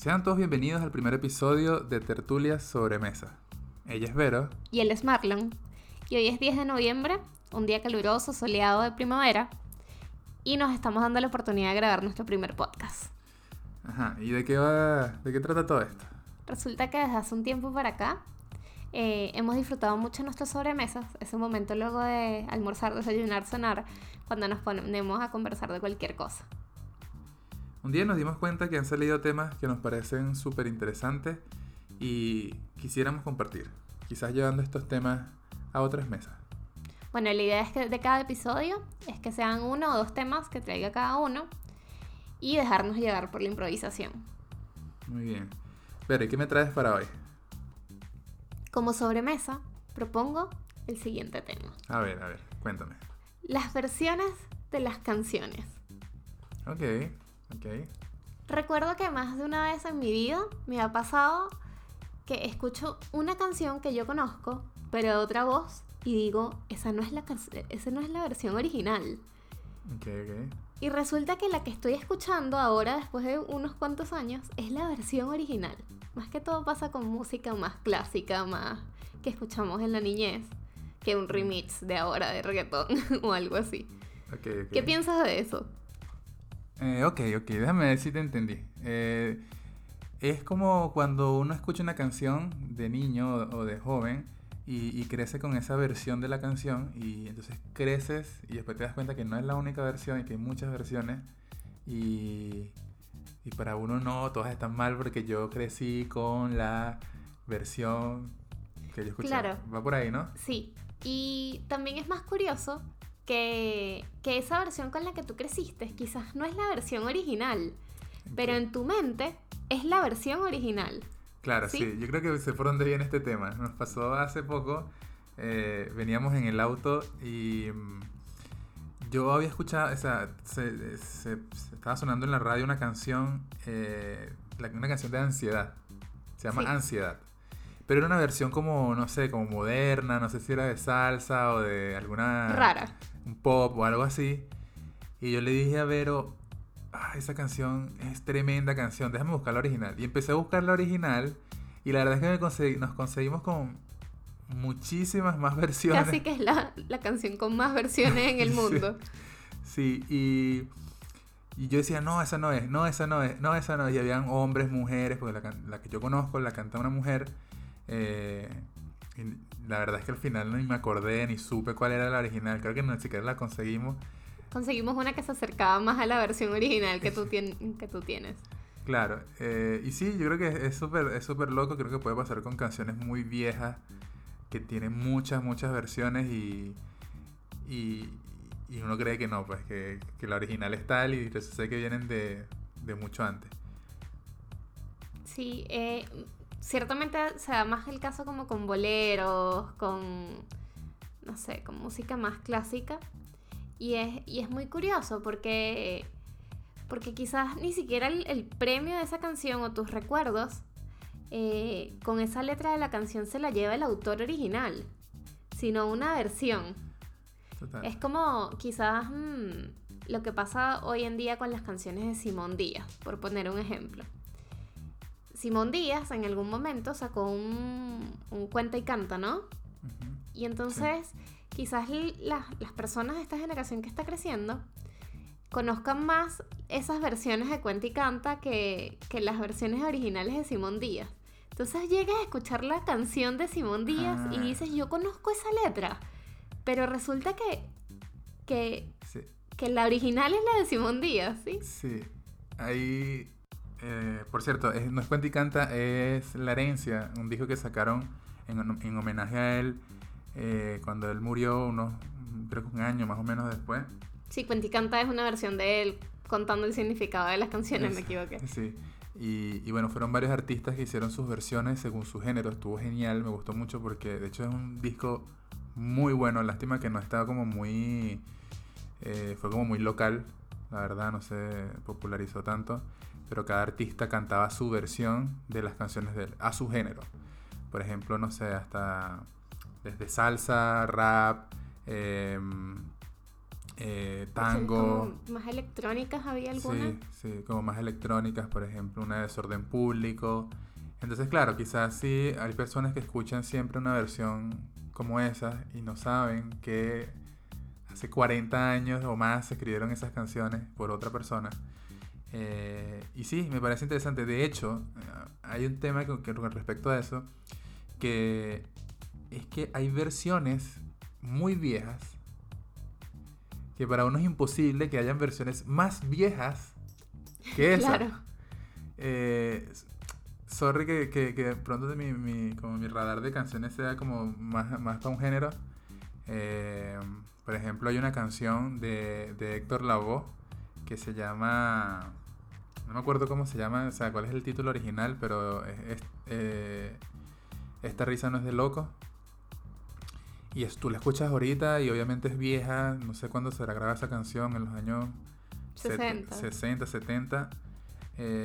Sean todos bienvenidos al primer episodio de Tertulias sobre Mesa. Ella es Vero. Y él es Marlon. Y hoy es 10 de noviembre, un día caluroso, soleado de primavera. Y nos estamos dando la oportunidad de grabar nuestro primer podcast. Ajá, ¿y de qué va, de qué trata todo esto? Resulta que desde hace un tiempo para acá eh, hemos disfrutado mucho nuestras sobremesas, ese momento luego de almorzar, desayunar, cenar, cuando nos ponemos a conversar de cualquier cosa. Un día nos dimos cuenta que han salido temas que nos parecen súper interesantes y quisiéramos compartir, quizás llevando estos temas a otras mesas. Bueno, la idea es que de cada episodio es que sean uno o dos temas que traiga cada uno y dejarnos llevar por la improvisación. Muy bien. Pero, ¿qué me traes para hoy? Como sobremesa, propongo el siguiente tema. A ver, a ver, cuéntame. Las versiones de las canciones. Ok. Recuerdo que más de una vez en mi vida me ha pasado que escucho una canción que yo conozco, pero de otra voz, y digo, esa no es la, esa no es la versión original. Y resulta que la que estoy escuchando ahora, después de unos cuantos años, es la versión original. Más que todo pasa con música más clásica, más que escuchamos en la niñez, que un remix de ahora de reggaetón o algo así. ¿Qué piensas de eso? Eh, ok, ok, déjame ver si te entendí. Eh, es como cuando uno escucha una canción de niño o de joven y, crece con esa versión de la canción y entonces creces y después te das cuenta que no es la única versión y que hay muchas versiones y, y para uno no, todas están mal porque yo crecí con la versión que yo escuché. Claro. Va por ahí, ¿no? Sí. Y también es más curioso que, esa versión con la que tú creciste quizás no es la versión original, pero en tu mente es la versión original. Claro, ¿Sí? yo creo que sé por dónde viene este tema. Nos pasó hace poco, eh, veníamos en el auto y mm, yo había escuchado, o sea, se, estaba sonando en la radio una canción, eh, una canción de ansiedad. Se llama Ansiedad. Pero era una versión como, no sé, como moderna, no sé si era de salsa o de alguna... Rara un pop o algo así. Y yo le dije a Vero, ah, esa canción es tremenda canción, déjame buscar la original. Y empecé a buscar la original y la verdad es que nos conseguimos con muchísimas más versiones. Casi que es la, canción con más versiones en el mundo. sí, y, y, yo decía, no, esa no es, no, esa no es, no, esa no es. Y habían hombres, mujeres, porque la, que yo conozco la canta una mujer. Eh, la verdad es que al final ni me acordé ni supe cuál era la original. Creo que ni siquiera la conseguimos. Conseguimos una que se acercaba más a la versión original que tú, que tú tienes. Claro, eh, y sí, yo creo que es súper es super loco, creo que puede pasar con canciones muy viejas que tienen muchas, muchas versiones y, y, uno cree que no, pues que, la original es tal y sé que vienen de, de mucho antes. Sí, eh, ciertamente se da más el caso como con boleros, con, no sé, con música más clásica. Y es, y es muy curioso porque, porque quizás ni siquiera el, premio de esa canción o tus recuerdos eh, con esa letra de la canción se la lleva el autor original, sino una versión. Es como quizás mm, lo que pasa hoy en día con las canciones de Simón Díaz, por poner un ejemplo. Simón Díaz en algún momento sacó un, un cuenta y canta, ¿no? Y entonces quizás las personas de esta generación que está creciendo conozcan más esas versiones de cuenta y canta que, las versiones originales de Simón Díaz. Entonces llegas a escuchar la canción de Simón Díaz y ah. dices, yo conozco esa letra, pero resulta que, que, que la original es la de Simón Díaz, ¿sí? Sí, ahí eh, por cierto, no es Cuenta y Canta, es La Herencia, un disco que sacaron en, homenaje a él eh, cuando él murió, unos, creo que un año más o menos después. Sí, Cuenta y Canta es una versión de él contando el significado de las canciones, me equivoqué. Sí. Y, y, bueno, fueron varios artistas que hicieron sus versiones según su género. Estuvo genial, me gustó mucho porque de hecho es un disco muy bueno. Lástima que no estaba como muy... Eh, fue como muy local, la verdad, no se popularizó tanto pero cada artista cantaba su versión de las canciones de él, a su género. Por ejemplo, no sé, hasta desde salsa, rap, em, eh, tango. Más electrónicas había algunas. Sí, sí, como más electrónicas, por ejemplo, una de desorden público. Entonces, claro, quizás sí hay personas que escuchan siempre una versión como esa y no saben que hace 40 años o más se escribieron esas canciones por otra persona. Eh, y sí, me parece interesante. De hecho, hay un tema con, con respecto a eso, que es que hay versiones muy viejas que para uno es imposible que hayan versiones más viejas que esa. Claro. Eh, sorry que, que, pronto de mi, mi, como mi radar de canciones sea como más, más para un género. Eh, por ejemplo, hay una canción de, de Héctor Lavoe que se llama... No me acuerdo cómo se llama, o sea, cuál es el título original, pero es, eh, Esta risa no es de loco. Y es, tú la escuchas ahorita y obviamente es vieja, no sé cuándo se la graba esa canción, en los años 60, 60 70.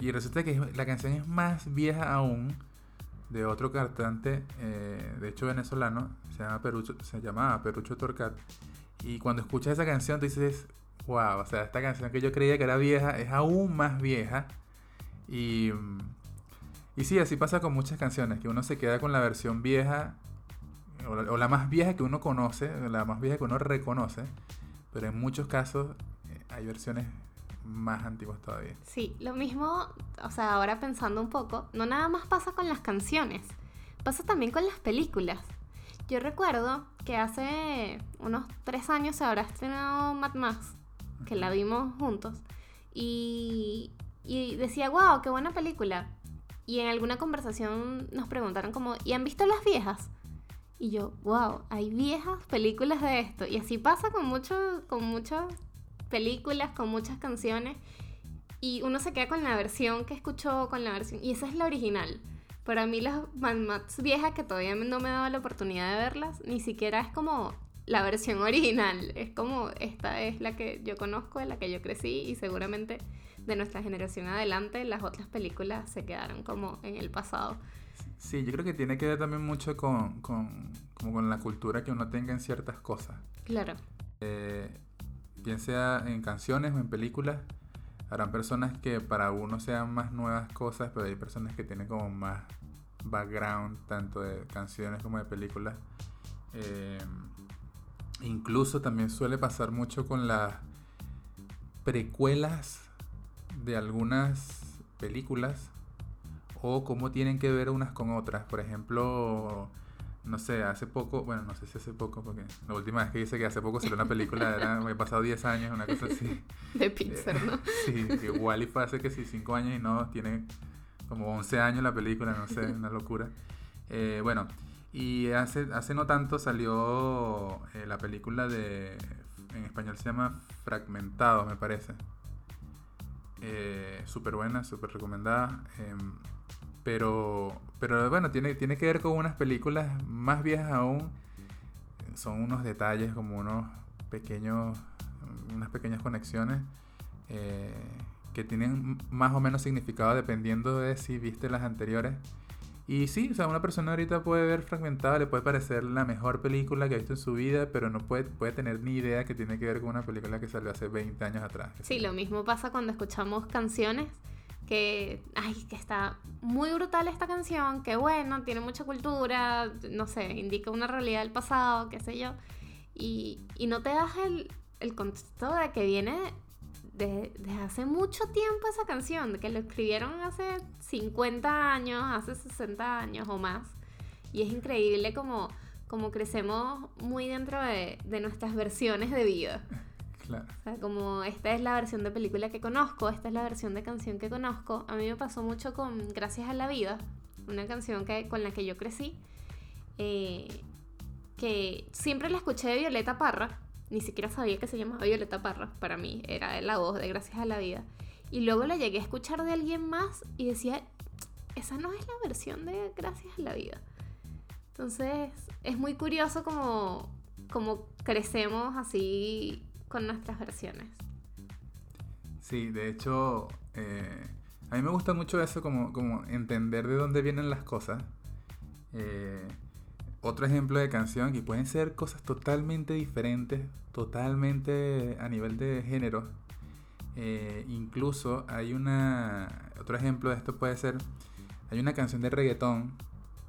y resulta que la canción es más vieja aún de otro cantante, eh, de hecho venezolano, se, llama Perucho, se llamaba Perucho Torcat. Y cuando escuchas esa canción, tú dices, wow, o sea, esta canción que yo creía que era vieja es aún más vieja. Y, y sí, así pasa con muchas canciones, que uno se queda con la versión vieja o la, más vieja que uno conoce, la más vieja que uno reconoce, pero en muchos casos eh, hay versiones más antiguas todavía. Sí, lo mismo, o sea, ahora pensando un poco, no nada más pasa con las canciones, pasa también con las películas. Yo recuerdo que hace unos tres años se habrá estrenado Mad Max, que la vimos juntos, y, y decía, wow, qué buena película. Y en alguna conversación nos preguntaron como, ¿y han visto las viejas? Y yo, wow, hay viejas películas de esto. Y así pasa con, mucho, con muchas películas, con muchas canciones. Y uno se queda con la versión que escuchó, con la versión. Y esa es la original. Para mí las más viejas que todavía no me he dado la oportunidad de verlas, ni siquiera es como la versión original. Es como esta es la que yo conozco, en la que yo crecí y seguramente de nuestra generación adelante las otras películas se quedaron como en el pasado. Sí, yo creo que tiene que ver también mucho con, con, como con la cultura que uno tenga en ciertas cosas. Claro. Eh, bien sea en canciones o en películas, habrán personas que para uno sean más nuevas cosas, pero hay personas que tienen como más background, tanto de canciones como de películas. Eh, incluso también suele pasar mucho con las precuelas de algunas películas o cómo tienen que ver unas con otras. Por ejemplo, no sé, hace poco, bueno, no sé si hace poco, porque la última vez que dice que hace poco salió una película, era, he pasado 10 años, una cosa así. De Pixar, ¿no? sí, que Wally fue hace que sí, 5 años y no, tiene como 11 años la película, no sé, una locura. Eh, bueno, y hace, hace no tanto salió eh, la película de, en español se llama Fragmentado, me parece. Eh, súper buena, súper recomendada. Em, pero, pero bueno, tiene, tiene que ver con unas películas más viejas aún. Son unos detalles como unos pequeños, unas pequeñas conexiones eh, que tienen más o menos significado dependiendo de si viste las anteriores. Y sí, o sea, una persona ahorita puede ver fragmentada, le puede parecer la mejor película que ha visto en su vida, pero no puede, puede tener ni idea que tiene que ver con una película que salió hace 20 años atrás. Sí, lo mismo pasa cuando escuchamos canciones que, ay, que está muy brutal esta canción, que bueno, tiene mucha cultura, no sé, indica una realidad del pasado, qué sé yo, y, y no te das el, el, contexto de que viene desde de hace mucho tiempo esa canción, de que lo escribieron hace 50 años, hace 60 años o más, y es increíble como, como crecemos muy dentro de, de nuestras versiones de vida. O sea, como esta es la versión de película que conozco, esta es la versión de canción que conozco. A mí me pasó mucho con Gracias a la Vida, una canción que, con la que yo crecí, eh, que siempre la escuché de Violeta Parra, ni siquiera sabía que se llamaba Violeta Parra, para mí era la voz de Gracias a la Vida. Y luego la llegué a escuchar de alguien más y decía, esa no es la versión de Gracias a la Vida. Entonces es muy curioso como, como crecemos así con nuestras versiones. Sí, de hecho, eh, a mí me gusta mucho eso, como, como entender de dónde vienen las cosas. Eh, otro ejemplo de canción que pueden ser cosas totalmente diferentes, totalmente a nivel de género. Eh, incluso hay una. Otro ejemplo de esto puede ser. Hay una canción de reggaetón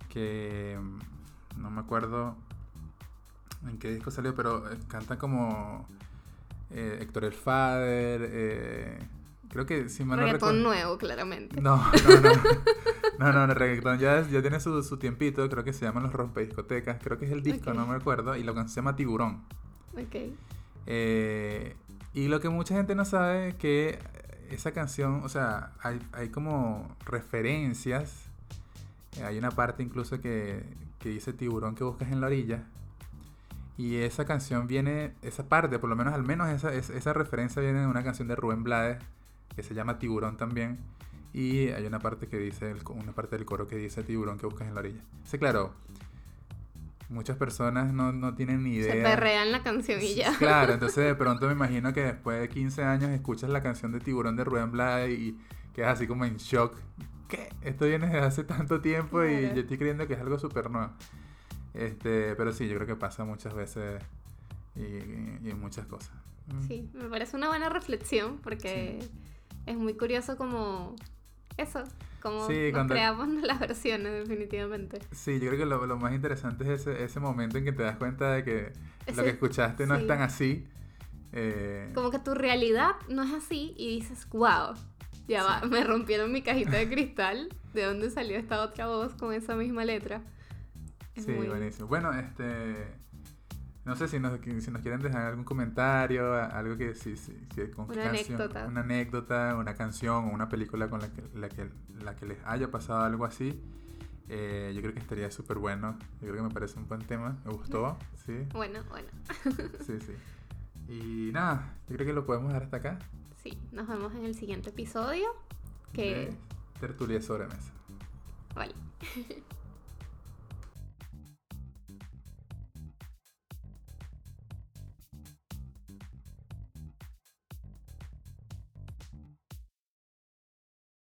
que. mm, No me acuerdo en qué disco salió, pero eh, canta como. eh, Héctor el Fader. Creo que si mal no Reggaetón recuerdo- nuevo, claramente. no, no, no. No, no, el reggaetón ya, ya tiene su, su tiempito, creo que se llaman los rompediscotecas, creo que es el disco, no me acuerdo, y lo que se llama Tiburón. Ok. Eh, y lo que mucha gente no sabe es que esa canción, o sea, hay, hay como referencias, eh, hay una parte incluso que, que dice tiburón que buscas en la orilla. Y esa canción viene, esa parte, por lo menos al menos esa, esa, esa referencia viene de una canción de Rubén Blades que se llama Tiburón también. Y hay una parte que dice, una parte del coro que dice tiburón que buscas en la orilla. Sí, claro, muchas personas no, no tienen ni idea. Se perrean la canción y ya. Claro, entonces de pronto me imagino que después de 15 años escuchas la canción de Tiburón de Rubén Blades y quedas así como en shock. ¿Qué? Esto viene desde hace tanto tiempo y Claro. yo estoy creyendo que es algo súper nuevo. Este, pero sí, yo creo que pasa muchas veces y, y- y en muchas cosas. Mm. Sí, me parece una buena reflexión porque es muy curioso como eso, como Sí, nos cuando- creamos las versiones definitivamente. Sí, yo creo que lo, lo más interesante es ese, ese momento en que te das cuenta de que lo que escuchaste no sí. es tan así. Eh, Como que tu realidad no es así y dices, wow, ya va, me rompieron mi cajita de cristal, ¿de dónde salió esta otra voz con esa misma letra? Es Sí, muy- buenísimo. Bueno, este. No sé si nos, si nos quieren dejar algún comentario, algo que sí, que con Una canción- anécdota. una anécdota, una canción o una película con la que, la que, la que les haya pasado algo así. eh, yo creo que estaría súper bueno. Yo creo que me parece un buen tema. Me gustó. Sí, Bueno, bueno, sí, sí. Y nada, yo creo que lo podemos dejar hasta acá. sí, nos vemos en el siguiente episodio. Que, de Tertulia sobre mesa. vale.